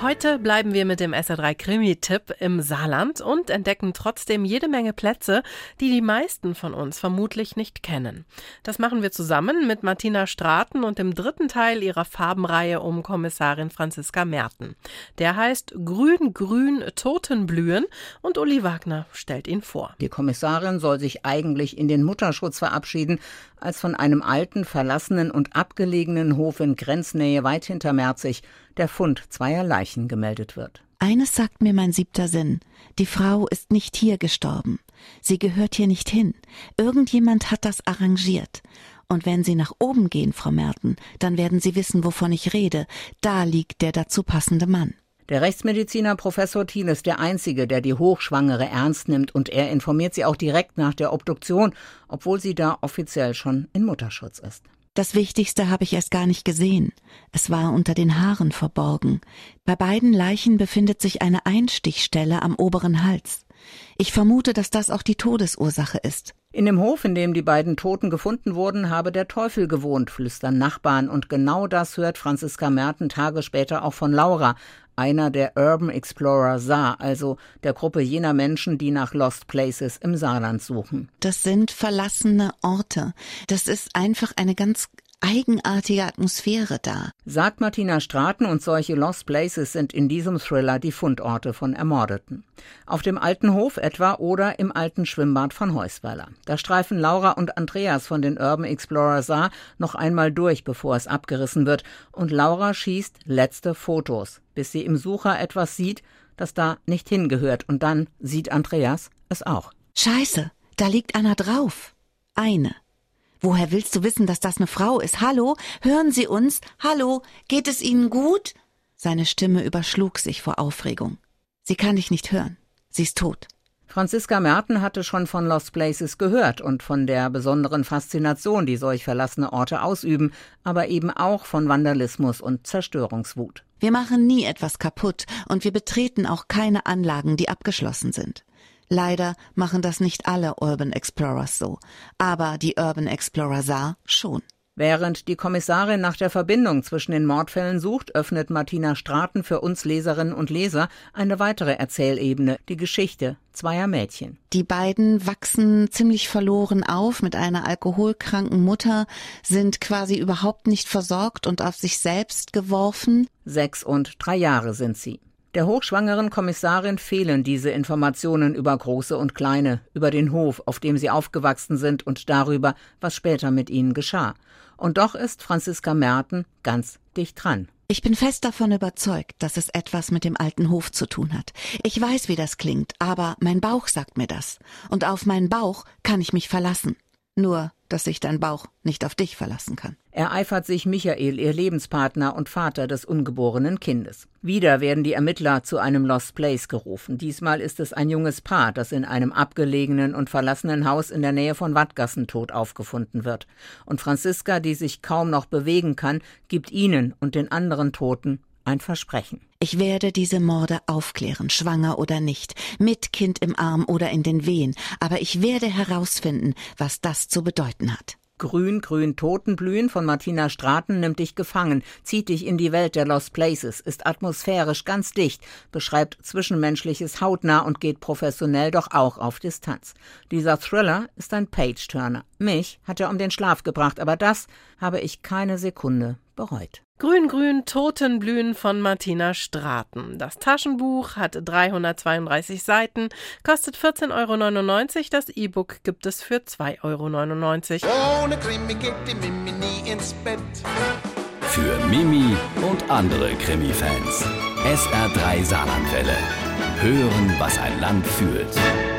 Heute bleiben wir mit dem SR3 Krimi-Tipp im Saarland und entdecken trotzdem jede Menge Plätze, die die meisten von uns vermutlich nicht kennen. Das machen wir zusammen mit Martina Straten und dem dritten Teil ihrer Farbenreihe um Kommissarin Franziska Merten. Der heißt Grün, Grün, Totenblühen und Uli Wagner stellt ihn vor. Die Kommissarin soll sich eigentlich in den Mutterschutz verabschieden, als von einem alten, verlassenen und abgelegenen Hof in Grenznähe weit hinter Merzig der Fund zweier Leichen gemeldet wird. Eines sagt mir mein siebter Sinn. Die Frau ist nicht hier gestorben. Sie gehört hier nicht hin. Irgendjemand hat das arrangiert. Und wenn Sie nach oben gehen, Frau Merten, dann werden Sie wissen, wovon ich rede. Da liegt der dazu passende Mann. Der Rechtsmediziner Professor Thiel ist der Einzige, der die Hochschwangere ernst nimmt und er informiert sie auch direkt nach der Obduktion, obwohl sie da offiziell schon in Mutterschutz ist. Das Wichtigste habe ich erst gar nicht gesehen. Es war unter den Haaren verborgen. Bei beiden Leichen befindet sich eine Einstichstelle am oberen Hals. Ich vermute, dass das auch die Todesursache ist. In dem Hof, in dem die beiden Toten gefunden wurden, habe der Teufel gewohnt, flüstern Nachbarn, und genau das hört Franziska Merten Tage später auch von Laura, einer der Urban Explorer Saar, also der Gruppe jener Menschen, die nach Lost Places im Saarland suchen. Das sind verlassene Orte. Das ist einfach eine ganz eigenartige Atmosphäre da. Sagt Martina Straten und solche Lost Places sind in diesem Thriller die Fundorte von Ermordeten. Auf dem alten Hof etwa oder im alten Schwimmbad von Heusweiler. Da streifen Laura und Andreas von den Urban Explorer Saar noch einmal durch, bevor es abgerissen wird. Und Laura schießt letzte Fotos, bis sie im Sucher etwas sieht, das da nicht hingehört. Und dann sieht Andreas es auch. Scheiße, da liegt einer drauf. Eine. Woher willst du wissen, dass das eine Frau ist? Hallo? Hören Sie uns? Hallo? Geht es Ihnen gut? Seine Stimme überschlug sich vor Aufregung. Sie kann dich nicht hören. Sie ist tot. Franziska Merten hatte schon von Lost Places gehört und von der besonderen Faszination, die solch verlassene Orte ausüben, aber eben auch von Vandalismus und Zerstörungswut. Wir machen nie etwas kaputt und wir betreten auch keine Anlagen, die abgeschlossen sind. Leider machen das nicht alle Urban Explorers so, aber die Urban Explorer Saar schon. Während die Kommissarin nach der Verbindung zwischen den Mordfällen sucht, öffnet Martina Straten für uns Leserinnen und Leser eine weitere Erzählebene, die Geschichte zweier Mädchen. Die beiden wachsen ziemlich verloren auf mit einer alkoholkranken Mutter, sind quasi überhaupt nicht versorgt und auf sich selbst geworfen. Sechs und drei Jahre sind sie. Der hochschwangeren Kommissarin fehlen diese Informationen über Große und Kleine, über den Hof, auf dem sie aufgewachsen sind und darüber, was später mit ihnen geschah. Und doch ist Franziska Merten ganz dicht dran. Ich bin fest davon überzeugt, dass es etwas mit dem alten Hof zu tun hat. Ich weiß, wie das klingt, aber mein Bauch sagt mir das. Und auf meinen Bauch kann ich mich verlassen. Nur, dass sich dein Bauch nicht auf dich verlassen kann. Ereifert sich Michael, ihr Lebenspartner und Vater des ungeborenen Kindes. Wieder werden die Ermittler zu einem Lost Place gerufen. Diesmal ist es ein junges Paar, das in einem abgelegenen und verlassenen Haus in der Nähe von Wattgassen tot aufgefunden wird. Und Franziska, die sich kaum noch bewegen kann, gibt ihnen und den anderen Toten ein Versprechen. Ich werde diese Morde aufklären, schwanger oder nicht, mit Kind im Arm oder in den Wehen, aber ich werde herausfinden, was das zu bedeuten hat. Grün, grün, Totenblühen von Martina Straten nimmt dich gefangen, zieht dich in die Welt der Lost Places, ist atmosphärisch ganz dicht, beschreibt Zwischenmenschliches hautnah und geht professionell doch auch auf Distanz. Dieser Thriller ist ein Page-Turner. Mich hat er um den Schlaf gebracht, aber das habe ich keine Sekunde bereut. Grün, grün, Totenblühen von Martina Straten. Das Taschenbuch hat 332 Seiten, kostet 14,99 Euro. Das E-Book gibt es für 2,99 Euro. Ohne Krimi geht die Mimi nie ins Bett. Für Mimi und andere Krimi-Fans. SR3 Saarlandwelle. Hören, was ein Land fühlt.